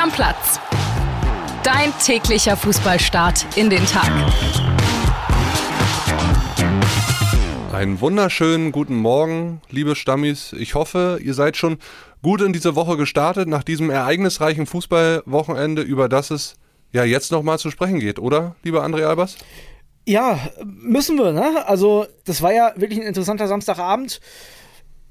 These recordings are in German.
Stammplatz. Dein täglicher Fußballstart in den Tag. Einen wunderschönen guten Morgen, liebe Stammis. Ich hoffe, ihr seid schon gut in diese Woche gestartet, nach diesem ereignisreichen Fußballwochenende, über das es ja jetzt nochmal zu sprechen geht, oder, lieber André Albers? Ja, müssen wir, ne? Also, das war ja wirklich ein interessanter Samstagabend.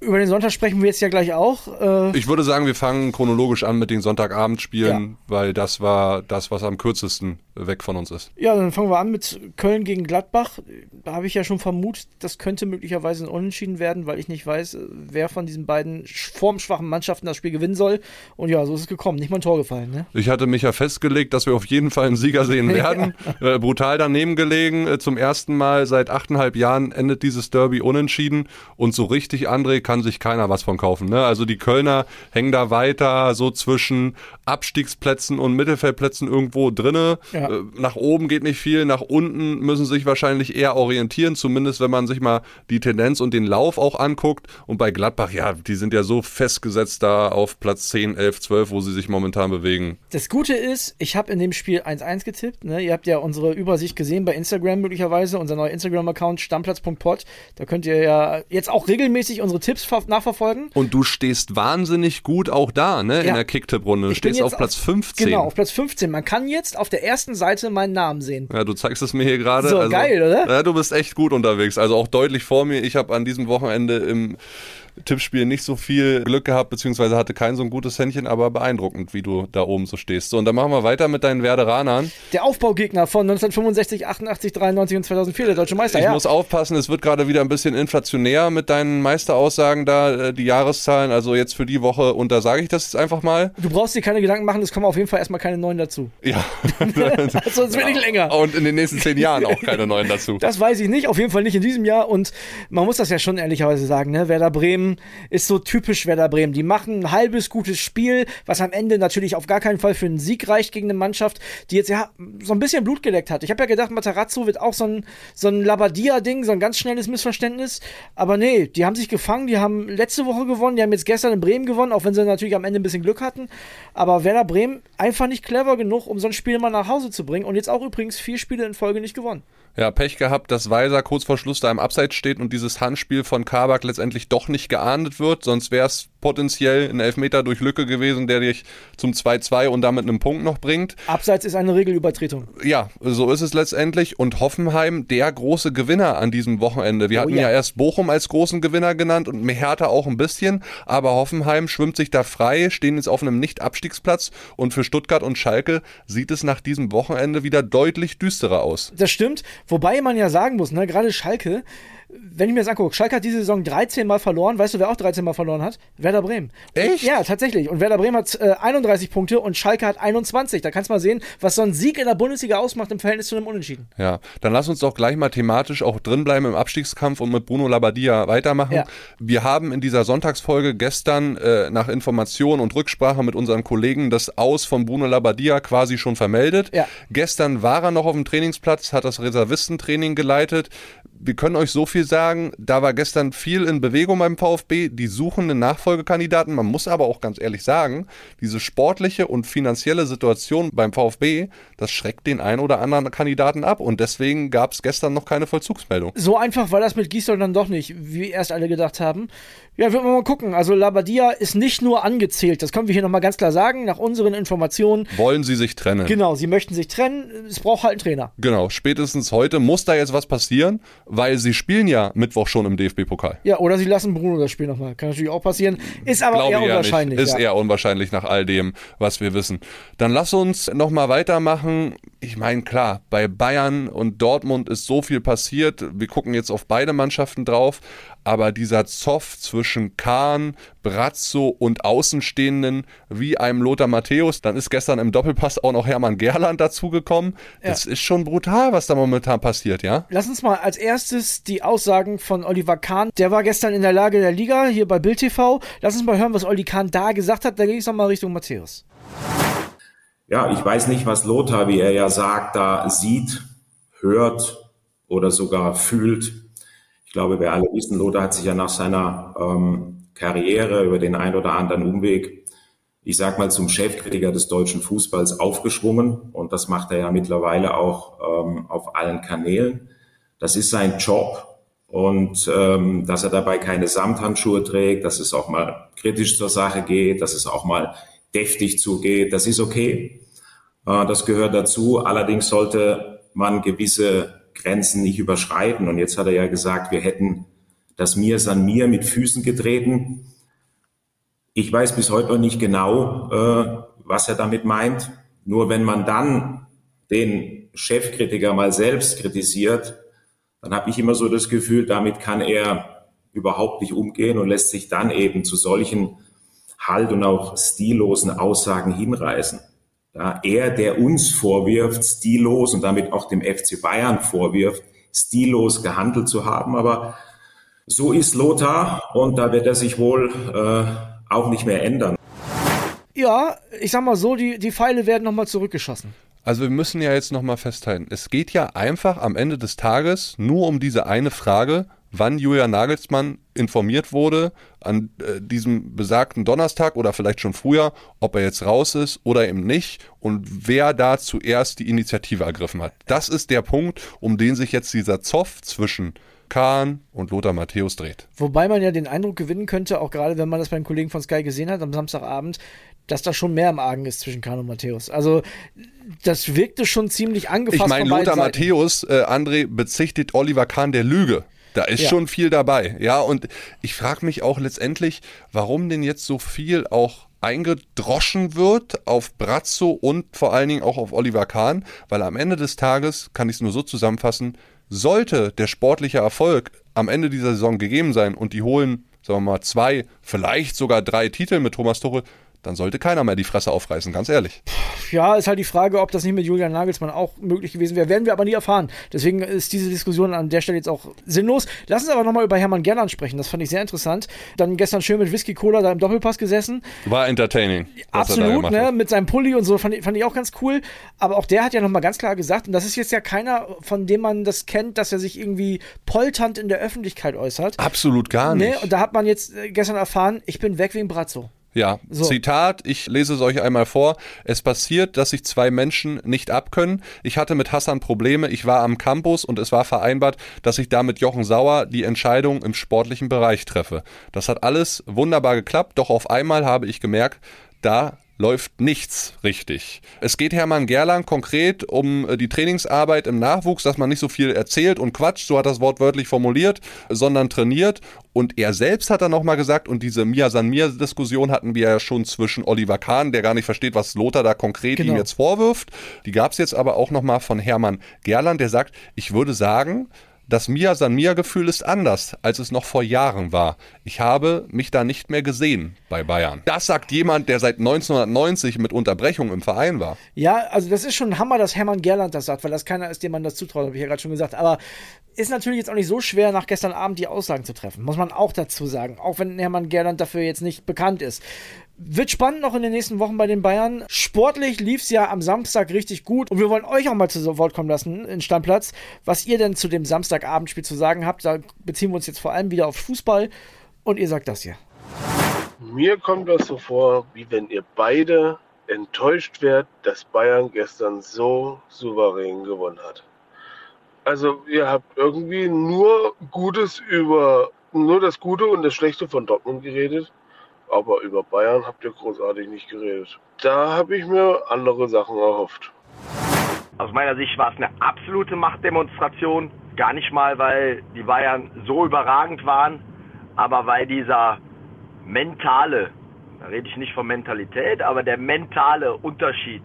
Über den Sonntag sprechen wir jetzt ja gleich auch. Äh ich würde sagen, wir fangen chronologisch an mit den Sonntagabendspielen, ja. weil das war das, was am kürzesten weg von uns ist. Ja, dann fangen wir an mit Köln gegen Gladbach. Da habe ich ja schon vermutet, das könnte möglicherweise ein Unentschieden werden, weil ich nicht weiß, wer von diesen beiden formschwachen Mannschaften das Spiel gewinnen soll. Und ja, so ist es gekommen. Nicht mal ein Tor gefallen. Ne? Ich hatte mich ja festgelegt, dass wir auf jeden Fall einen Sieger sehen werden. ja. äh, brutal daneben gelegen. Äh, zum ersten Mal seit achteinhalb Jahren endet dieses Derby unentschieden. Und so richtig, André, kann sich keiner was von kaufen. Ne? Also die Kölner hängen da weiter so zwischen Abstiegsplätzen und Mittelfeldplätzen irgendwo drinne. Ja. Äh, nach oben geht nicht viel, nach unten müssen sie sich wahrscheinlich eher orientieren, zumindest wenn man sich mal die Tendenz und den Lauf auch anguckt. Und bei Gladbach, ja, die sind ja so festgesetzt da auf Platz 10, 11, 12, wo sie sich momentan bewegen. Das Gute ist, ich habe in dem Spiel 1-1 getippt. Ne? Ihr habt ja unsere Übersicht gesehen bei Instagram möglicherweise, unser neuer Instagram-Account stammplatz.pod. Da könnt ihr ja jetzt auch regelmäßig unsere Tipps nachverfolgen. Und du stehst wahnsinnig gut auch da, ne, in ja. der Kicktipp-Runde. Du stehst auf Platz 15. Genau, auf Platz 15. Man kann jetzt auf der ersten Seite meinen Namen sehen. Ja, du zeigst es mir hier gerade. So, also, geil, oder? Ja, du bist echt gut unterwegs. Also auch deutlich vor mir. Ich habe an diesem Wochenende im Tippspiel nicht so viel Glück gehabt, beziehungsweise hatte kein so ein gutes Händchen, aber beeindruckend, wie du da oben so stehst. So, und dann machen wir weiter mit deinen Werderanern. Der Aufbaugegner von 1965, 88, 93 und 2004, der deutsche Meister. Ich ja. muss aufpassen, es wird gerade wieder ein bisschen inflationär mit deinen Meisteraussagen da, äh, die Jahreszahlen. Also jetzt für die Woche, und da sage ich das jetzt einfach mal. Du brauchst dir keine Gedanken machen, es kommen auf jeden Fall erstmal keine neuen dazu. Ja. also es wird nicht länger. Und in den nächsten zehn Jahren auch keine neuen dazu. Das weiß ich nicht, auf jeden Fall nicht in diesem Jahr. Und man muss das ja schon ehrlicherweise sagen, ne? Werder Bremen ist so typisch Werder Bremen. Die machen ein halbes gutes Spiel, was am Ende natürlich auf gar keinen Fall für einen Sieg reicht gegen eine Mannschaft, die jetzt ja so ein bisschen Blut geleckt hat. Ich habe ja gedacht, Matarazzo wird auch so ein, so ein Labadia-Ding, so ein ganz schnelles Missverständnis. Aber nee, die haben sich gefangen, die haben letzte Woche gewonnen, die haben jetzt gestern in Bremen gewonnen, auch wenn sie natürlich am Ende ein bisschen Glück hatten. Aber Werder Bremen einfach nicht clever genug, um so ein Spiel mal nach Hause zu bringen. Und jetzt auch übrigens vier Spiele in Folge nicht gewonnen. Ja, Pech gehabt, dass Weiser kurz vor Schluss da im Abseits steht und dieses Handspiel von Kabak letztendlich doch nicht geahndet wird. Sonst wäre es potenziell ein Elfmeter durch Lücke gewesen, der dich zum 2-2 und damit einen Punkt noch bringt. Abseits ist eine Regelübertretung. Ja, so ist es letztendlich. Und Hoffenheim der große Gewinner an diesem Wochenende. Wir oh, hatten ja. ja. erst Bochum als großen Gewinner genannt und Hertha auch ein bisschen. Aber Hoffenheim schwimmt sich da frei, stehen jetzt auf einem Nicht-Abstiegsplatz. Und für Stuttgart und Schalke sieht es nach diesem Wochenende wieder deutlich düsterer aus. Das stimmt. Wobei man ja sagen muss, ne, gerade Schalke, wenn ich mir das angucke, Schalke hat diese Saison 13 Mal verloren. Weißt du, wer auch 13 Mal verloren hat? Werder Bremen. Echt? Ja, tatsächlich. Und Werder Bremen hat äh, 31 Punkte und Schalke hat 21. Da kannst du mal sehen, was so ein Sieg in der Bundesliga ausmacht im Verhältnis zu einem Unentschieden. Ja, dann lass uns doch gleich mal thematisch auch drinbleiben im Abstiegskampf und mit Bruno Labbadia weitermachen. Ja. Wir haben in dieser Sonntagsfolge gestern äh, nach Information und Rücksprache mit unseren Kollegen das Aus von Bruno Labbadia quasi schon vermeldet. Ja. Gestern war er noch auf dem Trainingsplatz, hat das Reservistentraining geleitet wir können euch so viel sagen, da war gestern viel in Bewegung beim VfB, die suchen einen Nachfolgekandidaten. Man muss aber auch ganz ehrlich sagen, diese sportliche und finanzielle Situation beim VfB, das schreckt den einen oder anderen Kandidaten ab und deswegen gab es gestern noch keine Vollzugsmeldung. So einfach war das mit Gisdol dann doch nicht, wie erst alle gedacht haben. Ja, wird man mal gucken. Also Labadia ist nicht nur angezählt, das können wir hier nochmal ganz klar sagen, nach unseren Informationen. Wollen sie sich trennen? Genau, sie möchten sich trennen, es braucht halt einen Trainer. Genau, spätestens heute muss da jetzt was passieren, weil sie spielen ja Mittwoch schon im DFB-Pokal. Ja, oder sie lassen Bruno das Spiel nochmal. Kann natürlich auch passieren. Ist aber Glaube eher unwahrscheinlich. Nicht. Ist ja. eher unwahrscheinlich nach all dem, was wir wissen. Dann lass uns nochmal weitermachen. Ich meine, klar, bei Bayern und Dortmund ist so viel passiert. Wir gucken jetzt auf beide Mannschaften drauf aber dieser Zoff zwischen Kahn, Brazzo und Außenstehenden wie einem Lothar Matthäus, dann ist gestern im Doppelpass auch noch Hermann Gerland dazugekommen. Ja. Das ist schon brutal, was da momentan passiert, ja? Lass uns mal als erstes die Aussagen von Oliver Kahn. Der war gestern in der Lage der Liga hier bei Bild TV. Lass uns mal hören, was Olli Kahn da gesagt hat. Da gehe ich nochmal Richtung Matthäus. Ja, ich weiß nicht, was Lothar, wie er ja sagt, da sieht, hört oder sogar fühlt. Ich glaube, wir alle wissen, Lothar hat sich ja nach seiner ähm, Karriere über den ein oder anderen Umweg ich sag mal, zum Chefkritiker des deutschen Fußballs aufgeschwungen. Und das macht er ja mittlerweile auch ähm, auf allen Kanälen. Das ist sein Job. Und ähm, dass er dabei keine Samthandschuhe trägt, dass es auch mal kritisch zur Sache geht, dass es auch mal deftig zugeht, das ist okay. Äh, das gehört dazu. Allerdings sollte man gewisse Grenzen nicht überschreiten. Und jetzt hat er ja gesagt, wir hätten das Mir san mir mit Füßen getreten. Ich weiß bis heute noch nicht genau, äh, was er damit meint. Nur wenn man dann den Chefkritiker mal selbst kritisiert, dann habe ich immer so das Gefühl, damit kann er überhaupt nicht umgehen und lässt sich dann eben zu solchen halt und auch stillosen Aussagen hinreißen. Ja, er, der uns vorwirft, stillos und damit auch dem FC Bayern vorwirft, stillos gehandelt zu haben. Aber so ist Lothar und da wird er sich wohl äh, auch nicht mehr ändern. Ja, ich sag mal so, die, die Pfeile werden nochmal zurückgeschossen. Also wir müssen ja jetzt nochmal festhalten, es geht ja einfach am Ende des Tages nur um diese eine Frage, wann Julian Nagelsmann informiert wurde an äh, diesem besagten Donnerstag oder vielleicht schon früher, ob er jetzt raus ist oder eben nicht und wer da zuerst die Initiative ergriffen hat. Das ist der Punkt, um den sich jetzt dieser Zoff zwischen Kahn und Lothar Matthäus dreht. Wobei man ja den Eindruck gewinnen könnte, auch gerade wenn man das beim Kollegen von Sky gesehen hat am Samstagabend, dass da schon mehr im Argen ist zwischen Kahn und Matthäus. Also das wirkte schon ziemlich angefasst. Ich meine, Lothar Matthäus, äh, André, bezichtigt Oliver Kahn der Lüge. Da ist ja. schon viel dabei. Ja, und ich frage mich auch letztendlich, warum denn jetzt so viel auch eingedroschen wird auf Brazzo und vor allen Dingen auch auf Oliver Kahn, weil am Ende des Tages, kann ich es nur so zusammenfassen, sollte der sportliche Erfolg am Ende dieser Saison gegeben sein und die holen, sagen wir mal, zwei, vielleicht sogar drei Titel mit Thomas Tuchel, dann sollte keiner mehr die Fresse aufreißen, ganz ehrlich. Ja, ist halt die Frage, ob das nicht mit Julian Nagelsmann auch möglich gewesen wäre. Werden wir aber nie erfahren. Deswegen ist diese Diskussion an der Stelle jetzt auch sinnlos. Lass uns aber nochmal über Hermann Gerland sprechen. Das fand ich sehr interessant. Dann gestern schön mit Whisky Cola da im Doppelpass gesessen. War entertaining. Absolut, ne? Mit seinem Pulli und so fand ich, fand ich auch ganz cool. Aber auch der hat ja nochmal ganz klar gesagt, und das ist jetzt ja keiner, von dem man das kennt, dass er sich irgendwie polternd in der Öffentlichkeit äußert. Absolut gar ne? nicht. Ne? Und da hat man jetzt äh, gestern erfahren, ich bin weg wegen Brazzo. Ja, so. Zitat, ich lese es euch einmal vor. Es passiert, dass sich zwei Menschen nicht abkönnen. Ich hatte mit Hassan Probleme, ich war am Campus und es war vereinbart, dass ich da mit Jochen Sauer die Entscheidung im sportlichen Bereich treffe. Das hat alles wunderbar geklappt, doch auf einmal habe ich gemerkt, da läuft nichts richtig. Es geht Hermann Gerland konkret um äh, die Trainingsarbeit im Nachwuchs, dass man nicht so viel erzählt und quatscht, so hat das Wort wörtlich formuliert, sondern trainiert. Und er selbst hat dann nochmal gesagt, und diese Mia San Mia Diskussion hatten wir ja schon zwischen Oliver Kahn, der gar nicht versteht, was Lothar da konkret genau. ihm jetzt vorwirft. Die gab es jetzt aber auch nochmal von Hermann Gerland, der sagt, ich würde sagen, das Mia San Mia Gefühl ist anders, als es noch vor Jahren war. Ich habe mich da nicht mehr gesehen bei Bayern. Das sagt jemand, der seit 1990 mit Unterbrechung im Verein war. Ja, also das ist schon ein Hammer, dass Hermann Gerland das sagt, weil das keiner ist, dem man das zutraut, habe ich ja gerade schon gesagt. Aber ist natürlich jetzt auch nicht so schwer, nach gestern Abend die Aussagen zu treffen, muss man auch dazu sagen. Auch wenn Hermann Gerland dafür jetzt nicht bekannt ist. Wird spannend noch in den nächsten Wochen bei den Bayern. Sportlich lief es ja am Samstag richtig gut und wir wollen euch auch mal zu Wort kommen lassen in Stammplatz, was ihr denn zu dem Samstagabendspiel zu sagen habt. Da beziehen wir uns jetzt vor allem wieder auf Fußball und ihr sagt das hier. Mir kommt das so vor, wie wenn ihr beide enttäuscht wärt, dass Bayern gestern so souverän gewonnen hat. Also ihr habt irgendwie nur Gutes über nur das Gute und das Schlechte von Dortmund geredet aber über Bayern habt ihr großartig nicht geredet. Da habe ich mir andere Sachen erhofft. Aus meiner Sicht war es eine absolute Machtdemonstration. Gar nicht mal, weil die Bayern so überragend waren, aber weil dieser mentale, da rede ich nicht von Mentalität, aber der mentale Unterschied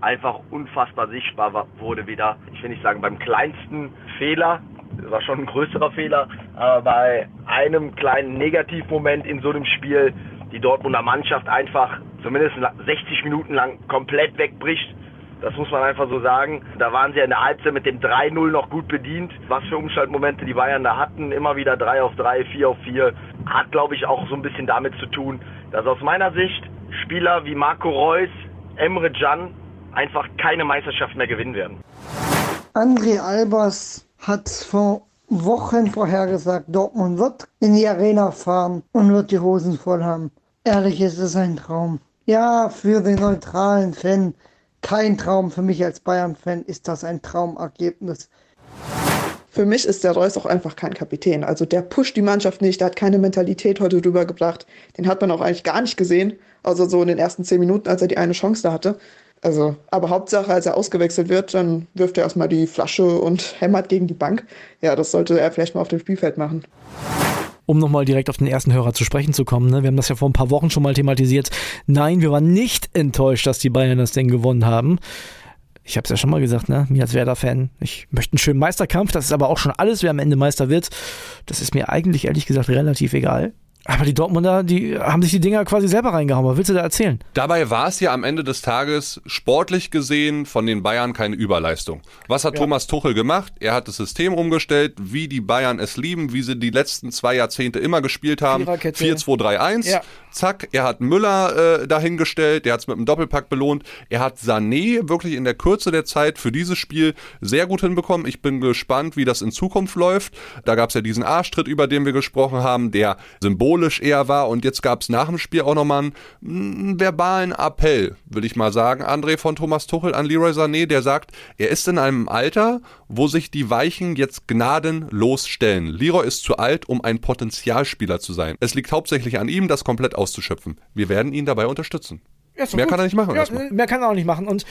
einfach unfassbar sichtbar wurde wieder. Ich will nicht sagen beim kleinsten Fehler, das war schon ein größerer Fehler, aber bei einem kleinen Negativmoment in so einem Spiel die Dortmunder Mannschaft einfach zumindest 60 Minuten lang komplett wegbricht. Das muss man einfach so sagen. Da waren sie in der Halbzeit mit dem 3-0 noch gut bedient. Was für Umschaltmomente die Bayern da hatten. Immer wieder 3 auf 3, 4 auf 4. Hat, glaube ich, auch so ein bisschen damit zu tun, dass aus meiner Sicht Spieler wie Marco Reus, Emre Can einfach keine Meisterschaft mehr gewinnen werden. André Albers hat vor Wochen vorhergesagt, Dortmund wird in die Arena fahren und wird die Hosen voll haben. Ehrlich, es ist ein Traum. Ja, für den neutralen Fan kein Traum. Für mich als Bayern-Fan ist das ein Traumergebnis. Für mich ist der Reus auch einfach kein Kapitän. Also der pusht die Mannschaft nicht, der hat keine Mentalität heute drüber gebracht. Den hat man auch eigentlich gar nicht gesehen. Also so in den ersten zehn Minuten, als er die eine Chance da hatte. Also, aber Hauptsache, als er ausgewechselt wird, dann wirft er erstmal die Flasche und hämmert gegen die Bank. Ja, das sollte er vielleicht mal auf dem Spielfeld machen um nochmal direkt auf den ersten Hörer zu sprechen zu kommen. Ne? Wir haben das ja vor ein paar Wochen schon mal thematisiert. Nein, wir waren nicht enttäuscht, dass die Bayern das Ding gewonnen haben. Ich habe es ja schon mal gesagt, ne? Mir als Werder-Fan, ich möchte einen schönen Meisterkampf. Das ist aber auch schon alles, wer am Ende Meister wird. Das ist mir eigentlich ehrlich gesagt relativ egal. Aber die Dortmunder, die haben sich die Dinger quasi selber reingehauen. Was willst du da erzählen? Dabei war es ja am Ende des Tages sportlich gesehen von den Bayern keine Überleistung. Was hat ja. Thomas Tuchel gemacht? Er hat das System umgestellt, wie die Bayern es lieben, wie sie die letzten zwei Jahrzehnte immer gespielt haben. 4-2-3-1. Ja. Zack, er hat Müller äh, dahingestellt, der hat es mit einem Doppelpack belohnt. Er hat Sané wirklich in der Kürze der Zeit für dieses Spiel sehr gut hinbekommen. Ich bin gespannt, wie das in Zukunft läuft. Da gab es ja diesen Arschtritt, über den wir gesprochen haben, der symbolisch eher war. Und jetzt gab es nach dem Spiel auch nochmal einen, verbalen Appell, will ich mal sagen, André von Thomas Tuchel an Leroy Sané, der sagt, er ist in einem Alter, wo sich die Weichen jetzt gnadenlos stellen. Leroy ist zu alt, um ein Potenzialspieler zu sein. Es liegt hauptsächlich an ihm, das komplett auszuschöpfen. Wir werden ihn dabei unterstützen. Ja, mehr gut. kann er nicht machen. Ja, mehr kann er auch nicht machen. Und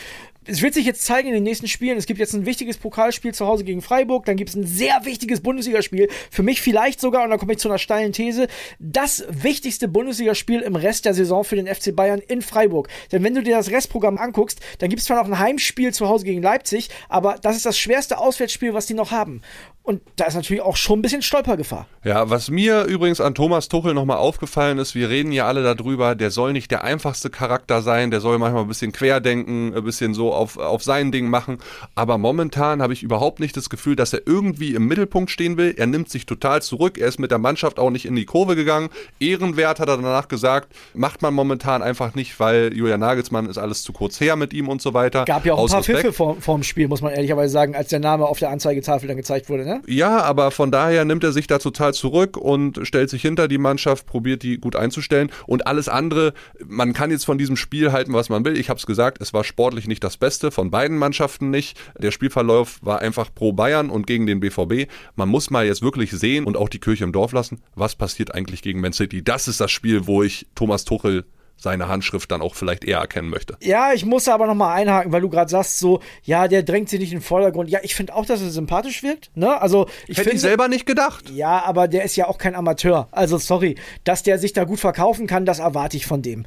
es wird sich jetzt zeigen in den nächsten Spielen. Es gibt jetzt ein wichtiges Pokalspiel zu Hause gegen Freiburg. Dann gibt es ein sehr wichtiges Bundesligaspiel. Für mich vielleicht sogar, und da komme ich zu einer steilen These, das wichtigste Bundesligaspiel im Rest der Saison für den FC Bayern in Freiburg. Denn wenn du dir das Restprogramm anguckst, dann gibt es zwar noch ein Heimspiel zu Hause gegen Leipzig, aber das ist das schwerste Auswärtsspiel, was die noch haben. Und da ist natürlich auch schon ein bisschen Stolpergefahr. Ja, was mir übrigens an Thomas Tuchel nochmal aufgefallen ist, wir reden ja alle darüber, der soll nicht der einfachste Charakter sein, der soll manchmal ein bisschen querdenken, ein bisschen so auf, auf sein Ding machen. Aber momentan habe ich überhaupt nicht das Gefühl, dass er irgendwie im Mittelpunkt stehen will. Er nimmt sich total zurück, er ist mit der Mannschaft auch nicht in die Kurve gegangen. Ehrenwert hat er danach gesagt, macht man momentan einfach nicht, weil Julian Nagelsmann ist alles zu kurz her mit ihm und so weiter. Gab ja auch Aus ein paar Respekt. Pfiffe vor, vor dem Spiel, muss man ehrlicherweise sagen, als der Name auf der Anzeigetafel dann gezeigt wurde. Ne? Ne? Ja, aber von daher nimmt er sich da total zurück und stellt sich hinter die Mannschaft, probiert die gut einzustellen. Und alles andere, man kann jetzt von diesem Spiel halten, was man will. Ich habe es gesagt, es war sportlich nicht das Beste, von beiden Mannschaften nicht. Der Spielverlauf war einfach pro Bayern und gegen den BVB. Man muss mal jetzt wirklich sehen und auch die Kirche im Dorf lassen, was passiert eigentlich gegen Man City. Das ist das Spiel, wo ich Thomas Tuchel seine Handschrift dann auch vielleicht eher erkennen möchte. Ja, ich muss aber nochmal einhaken, weil du gerade sagst, so, ja, der drängt sich nicht in den Vordergrund. Ja, ich finde auch, dass er sympathisch wirkt. Ne? Also, ich hätte ich selber nicht gedacht. Ja, aber der ist ja auch kein Amateur. Also, sorry, dass der sich da gut verkaufen kann, das erwarte ich von dem.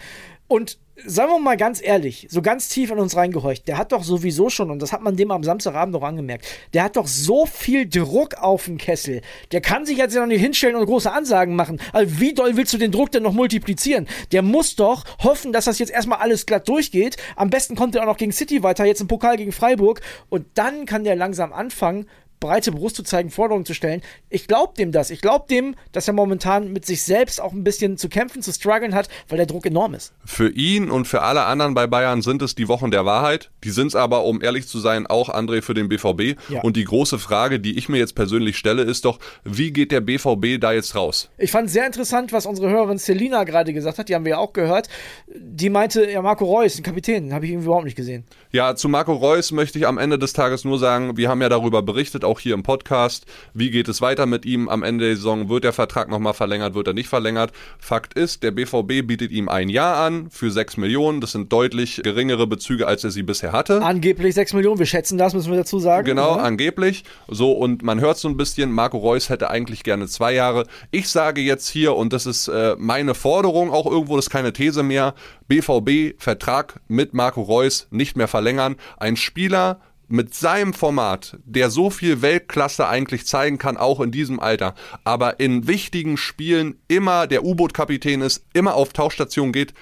Und sagen wir mal ganz ehrlich, so ganz tief in uns reingehorcht, der hat doch sowieso schon, und das hat man dem am Samstagabend noch angemerkt, der hat doch so viel Druck auf dem Kessel. Der kann sich jetzt ja noch nicht hinstellen und große Ansagen machen. Also wie doll willst du den Druck denn noch multiplizieren? Der muss doch hoffen, dass das jetzt erstmal alles glatt durchgeht. Am besten kommt er auch noch gegen City weiter, jetzt im Pokal gegen Freiburg. Und dann kann der langsam anfangen, breite Brust zu zeigen, Forderungen zu stellen. Ich glaube dem das. Ich glaube dem, dass er momentan mit sich selbst auch ein bisschen zu kämpfen, zu strugglen hat, weil der Druck enorm ist. Für ihn und für alle anderen bei Bayern sind es die Wochen der Wahrheit. Die sind es aber, um ehrlich zu sein, auch André für den BVB. Ja. Und die große Frage, die ich mir jetzt persönlich stelle, ist doch, wie geht der BVB da jetzt raus? Ich fand sehr interessant, was unsere Hörerin Selina gerade gesagt hat. Die haben wir ja auch gehört. Die meinte, ja, Marco Reus, ein Kapitän, habe ich irgendwie überhaupt nicht gesehen. Ja, zu Marco Reus möchte ich am Ende des Tages nur sagen, wir haben ja darüber berichtet, auch hier im Podcast. Wie geht es weiter mit ihm? Am Ende der Saison wird der Vertrag nochmal verlängert, wird er nicht verlängert? Fakt ist, der BVB bietet ihm ein Jahr an für 6 Millionen. Das sind deutlich geringere Bezüge, als er sie bisher hatte. Angeblich 6 Millionen, wir schätzen das, müssen wir dazu sagen. Genau, oder? angeblich. So, und man hört so ein bisschen, Marco Reus hätte eigentlich gerne zwei Jahre. Ich sage jetzt hier, und das ist äh, meine Forderung, auch irgendwo, das ist keine These mehr, BVB Vertrag mit Marco Reus nicht mehr verlängern. Ein Spieler, mit seinem Format, der so viel Weltklasse eigentlich zeigen kann, auch in diesem Alter, aber in wichtigen Spielen immer der U-Boot-Kapitän ist, immer auf Tauchstation geht,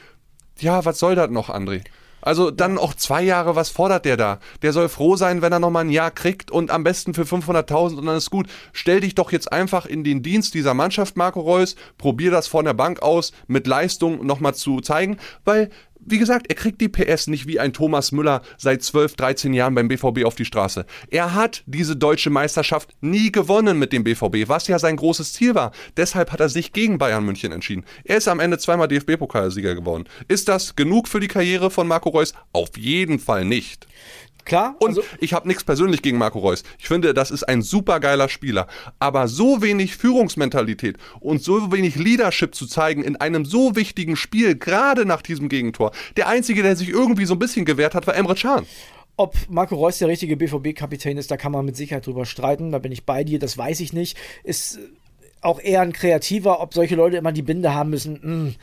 ja, was soll das noch, André? Also dann auch zwei Jahre, was fordert der da? Der soll froh sein, wenn er nochmal ein Jahr kriegt und am besten für 500.000 und dann ist gut. Stell dich doch jetzt einfach in den Dienst dieser Mannschaft, Marco Reus, probier das von der Bank aus mit Leistung nochmal zu zeigen, weil wie gesagt, er kriegt die PS nicht wie ein Thomas Müller seit 12, 13 Jahren beim BVB auf die Straße. Er hat diese deutsche Meisterschaft nie gewonnen mit dem BVB, was ja sein großes Ziel war. Deshalb hat er sich gegen Bayern München entschieden. Er ist am Ende zweimal DFB-Pokalsieger geworden. Ist das genug für die Karriere von Marco Reus? Auf jeden Fall nicht. Klar. Und also ich habe nichts persönlich gegen Marco Reus. Ich finde, das ist ein super geiler Spieler. Aber so wenig Führungsmentalität und so wenig Leadership zu zeigen in einem so wichtigen Spiel, gerade nach diesem Gegentor. Der Einzige, der sich irgendwie so ein bisschen gewehrt hat, war Emre Can. Ob Marco Reus der richtige BVB-Kapitän ist, da kann man mit Sicherheit drüber streiten. Da bin ich bei dir, das weiß ich nicht. Ist auch eher ein Kreativer, ob solche Leute immer die Binde haben müssen. Mh hm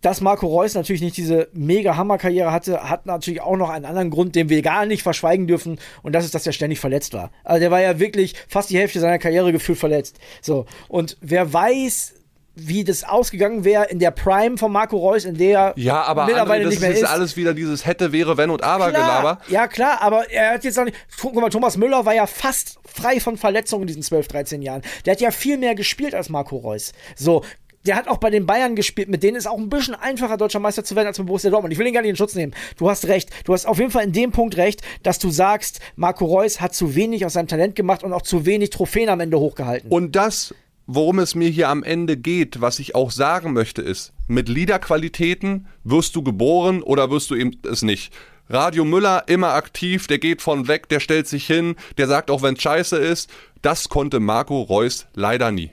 dass Marco Reus natürlich nicht diese mega Hammer-Karriere hatte, hat natürlich auch noch einen anderen Grund, den wir gar nicht verschweigen dürfen. Und das ist, dass er ständig verletzt war. Also der war ja wirklich fast die Hälfte seiner Karriere gefühlt verletzt. So. Und wer weiß, wie das ausgegangen wäre in der Prime von Marco Reus, in der ja, aber mittlerweile das nicht mehr ist. ist alles wieder dieses hätte, wäre, wenn und aber Gelaber. Ja, klar, aber er hat jetzt auch nicht. Guck mal, Thomas Müller war ja fast frei von Verletzungen in diesen 12, 13 Jahren. Der hat ja viel mehr gespielt als Marco Reus. So, der hat auch bei den Bayern gespielt, mit denen ist auch ein bisschen einfacher, deutscher Meister zu werden als mit Borussia Dortmund. Ich will ihn gar nicht in Schutz nehmen. Du hast recht. Du hast auf jeden Fall in dem Punkt recht, dass du sagst, Marco Reus hat zu wenig aus seinem Talent gemacht und auch zu wenig Trophäen am Ende hochgehalten. Und das, worum es mir hier am Ende geht, was ich auch sagen möchte, ist, mit Liederqualitäten wirst du geboren oder wirst du eben es nicht. Radio Müller immer aktiv, der geht von weg, der stellt sich hin, der sagt auch, wenn es scheiße ist. Das konnte Marco Reus leider nie.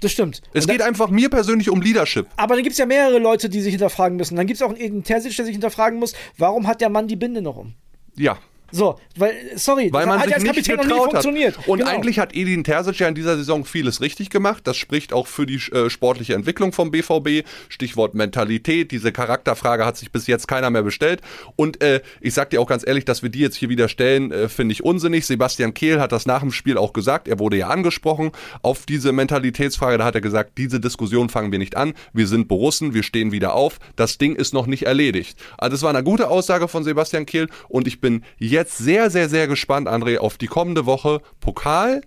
Das stimmt. Es geht einfach mir persönlich um Leadership. Aber dann gibt es ja mehrere Leute, die sich hinterfragen müssen. Dann gibt es auch einen Terzic, der sich hinterfragen muss, warum hat der Mann die Binde noch um? Ja. So, weil, sorry, weil man hat sich als nicht Kapitän nie funktioniert. Und genau. eigentlich hat Edin Terzic ja in dieser Saison vieles richtig gemacht. Das spricht auch für die äh, sportliche Entwicklung vom BVB. Stichwort Mentalität. Diese Charakterfrage hat sich bis jetzt keiner mehr bestellt. Und äh, ich sag dir auch ganz ehrlich, dass wir die jetzt hier wieder stellen, äh, finde ich unsinnig. Sebastian Kehl hat das nach dem Spiel auch gesagt. Er wurde ja angesprochen auf diese Mentalitätsfrage. Da hat er gesagt, diese Diskussion fangen wir nicht an. Wir sind Borussen, wir stehen wieder auf. Das Ding ist noch nicht erledigt. Also das war eine gute Aussage von Sebastian Kehl und ich bin jetzt jetzt sehr, sehr, sehr gespannt, André, auf die kommende Woche. Pokal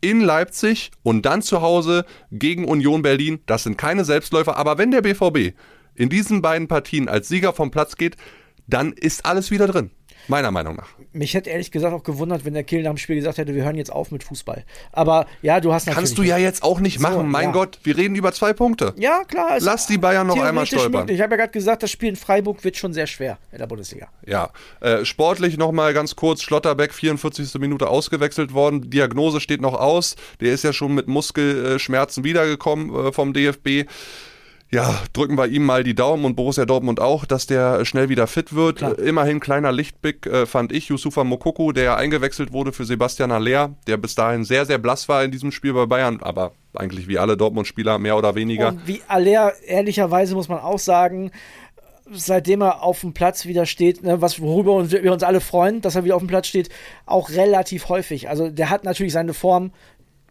in Leipzig und dann zu Hause gegen Union Berlin. Das sind keine Selbstläufer, aber wenn der BVB in diesen beiden Partien als Sieger vom Platz geht, dann ist alles wieder drin. Meiner Meinung nach. Mich hätte ehrlich gesagt auch gewundert, wenn der Kiel nach dem Spiel gesagt hätte, wir hören jetzt auf mit Fußball. Aber ja, du hast natürlich. Kannst du ja jetzt auch nicht machen, so, mein ja. Gott, wir reden über zwei Punkte. Ja, klar. Lass die Bayern noch einmal stolpern. Möglich. Ich habe ja gerade gesagt, das Spiel in Freiburg wird schon sehr schwer in der Bundesliga. Ja. Äh, sportlich nochmal ganz kurz: Schlotterbeck, 44. Minute ausgewechselt worden. Diagnose steht noch aus. Der ist ja schon mit Muskelschmerzen wiedergekommen äh, vom DFB ja, drücken wir ihm mal die Daumen und Borussia Dortmund auch, dass der schnell wieder fit wird. Klar. Immerhin kleiner Lichtblick äh, fand ich, Yusufa Mokoko, der eingewechselt wurde für Sebastian Aller, der bis dahin sehr, sehr blass war in diesem Spiel bei Bayern, aber eigentlich wie alle Dortmund-Spieler mehr oder weniger. Und wie Aller, ehrlicherweise muss man auch sagen, seitdem er auf dem Platz wieder steht, ne, was worüber wir uns alle freuen, dass er wieder auf dem Platz steht, auch relativ häufig. Also der hat natürlich seine Form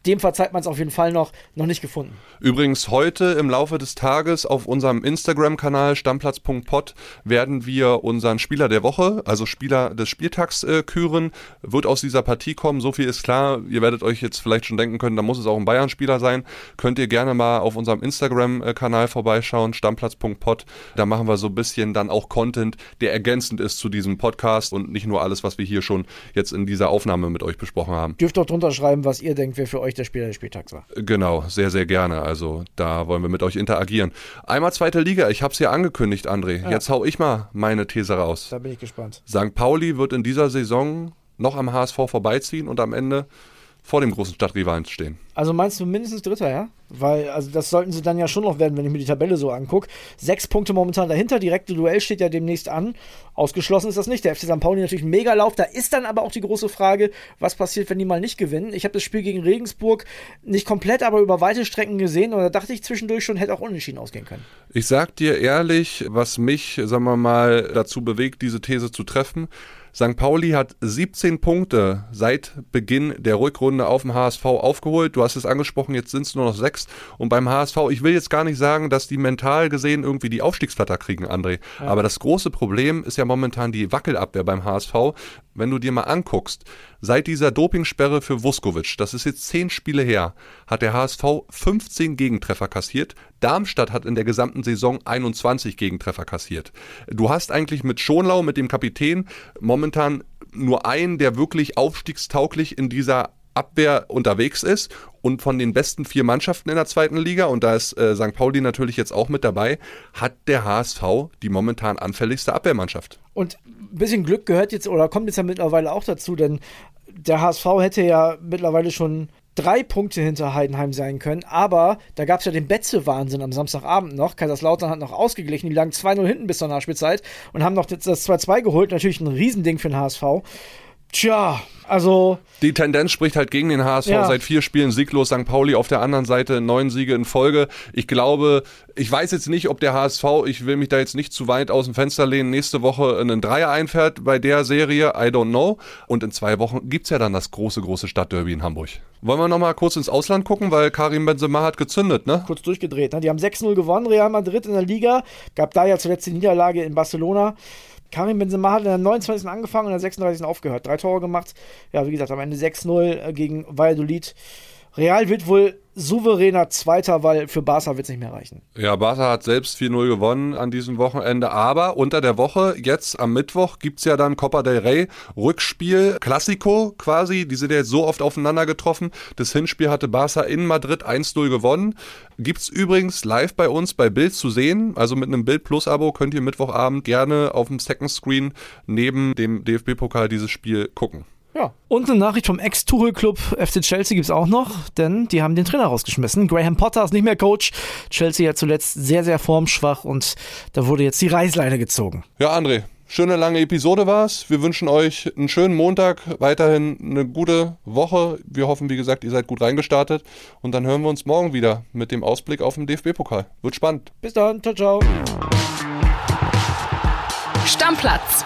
dem verzeiht man es auf jeden Fall noch, noch nicht gefunden. Übrigens heute im Laufe des Tages auf unserem Instagram-Kanal stammplatz.pod werden wir unseren Spieler der Woche, also Spieler des Spieltags äh, küren. Wird aus dieser Partie kommen, so viel ist klar. Ihr werdet euch jetzt vielleicht schon denken können, da muss es auch ein Bayern-Spieler sein. Könnt ihr gerne mal auf unserem Instagram-Kanal vorbeischauen, stammplatz.pod. Da machen wir so ein bisschen dann auch Content, der ergänzend ist zu diesem Podcast und nicht nur alles, was wir hier schon jetzt in dieser Aufnahme mit euch besprochen haben. Dürft doch drunter schreiben, was ihr denkt, wer für euch der Spieler des Spieltags war. Genau, sehr, sehr gerne. Also da wollen wir mit euch interagieren. Einmal zweite Liga, ich habe es ja angekündigt, André. Ja. Jetzt hau ich mal meine These raus. Da bin ich gespannt. St. Pauli wird in dieser Saison noch am HSV vorbeiziehen und am Ende vor dem großen Stadtrivalen stehen. Also meinst du mindestens Dritter, ja? Weil, also das sollten sie dann ja schon noch werden, wenn ich mir die Tabelle so angucke. Sechs Punkte momentan dahinter, direkte Duell steht ja demnächst an. Ausgeschlossen ist das nicht. Der FC St. Pauli natürlich ein Megalauf. Da ist dann aber auch die große Frage, was passiert, wenn die mal nicht gewinnen. Ich habe das Spiel gegen Regensburg nicht komplett, aber über weite Strecken gesehen und da dachte ich zwischendurch schon, hätte auch unentschieden ausgehen können. Ich sag dir ehrlich, was mich, sagen wir mal, dazu bewegt, diese These zu treffen. St. Pauli hat 17 Punkte seit Beginn der Rückrunde auf dem HSV aufgeholt. Du hast es angesprochen, jetzt sind es nur noch sechs. Und beim HSV, ich will jetzt gar nicht sagen, dass die mental gesehen irgendwie die Aufstiegsflatter kriegen, André. Ja. Aber das große Problem ist ja momentan die Wackelabwehr beim HSV wenn du dir mal anguckst, seit dieser Dopingsperre für Vuskovic, das ist jetzt zehn Spiele her, hat der HSV 15 Gegentreffer kassiert. Darmstadt hat in der gesamten Saison 21 Gegentreffer kassiert. Du hast eigentlich mit Schonlau, mit dem Kapitän, momentan nur einen, der wirklich aufstiegstauglich in dieser Abwehr unterwegs ist und von den besten vier Mannschaften in der zweiten Liga, und da ist äh, St. Pauli natürlich jetzt auch mit dabei, hat der HSV die momentan anfälligste Abwehrmannschaft. Und ein bisschen Glück gehört jetzt oder kommt jetzt ja mittlerweile auch dazu, denn der HSV hätte ja mittlerweile schon drei Punkte hinter Heidenheim sein können, aber da gab es ja den Betze-Wahnsinn am Samstagabend noch. Kaiserslautern hat noch ausgeglichen, die lagen 2-0 hinten bis zur Nachspielzeit und haben noch das 2-2 geholt. Natürlich ein Riesending für den HSV. Tja, also. Die Tendenz spricht halt gegen den HSV. Ja. Seit vier Spielen sieglos. St. Pauli auf der anderen Seite neun Siege in Folge. Ich glaube, ich weiß jetzt nicht, ob der HSV, ich will mich da jetzt nicht zu weit aus dem Fenster lehnen, nächste Woche einen Dreier einfährt bei der Serie. I don't know. Und in zwei Wochen gibt es ja dann das große, große Stadtderby in Hamburg. Wollen wir nochmal kurz ins Ausland gucken, weil Karim Benzema hat gezündet, ne? Kurz durchgedreht. Ne? Die haben 6-0 gewonnen, Real Madrid in der Liga. Gab da ja zuletzt die Niederlage in Barcelona. Karim Benzema hat in der 29. angefangen und in der 36. aufgehört. Drei Tore gemacht. Ja, wie gesagt, am Ende 6-0 äh, gegen Valladolid. Real wird wohl souveräner Zweiter, weil für Barca wird es nicht mehr reichen. Ja, Barca hat selbst 4-0 gewonnen an diesem Wochenende, aber unter der Woche, jetzt am Mittwoch, gibt es ja dann Copa del Rey, Rückspiel, Classico quasi, die sind ja jetzt so oft aufeinander getroffen. Das Hinspiel hatte Barca in Madrid 1-0 gewonnen. Gibt es übrigens live bei uns bei Bild zu sehen, also mit einem Bild Plus Abo könnt ihr Mittwochabend gerne auf dem Second Screen neben dem DFB-Pokal dieses Spiel gucken. Ja. Und eine Nachricht vom Ex-Tuchel-Club FC Chelsea gibt es auch noch, denn die haben den Trainer rausgeschmissen. Graham Potter ist nicht mehr Coach. Chelsea ja zuletzt sehr, sehr formschwach und da wurde jetzt die Reißleine gezogen. Ja, André, schöne lange Episode war es. Wir wünschen euch einen schönen Montag, weiterhin eine gute Woche. Wir hoffen, wie gesagt, ihr seid gut reingestartet und dann hören wir uns morgen wieder mit dem Ausblick auf den DFB-Pokal. Wird spannend. Bis dann, ciao, ciao. Stammplatz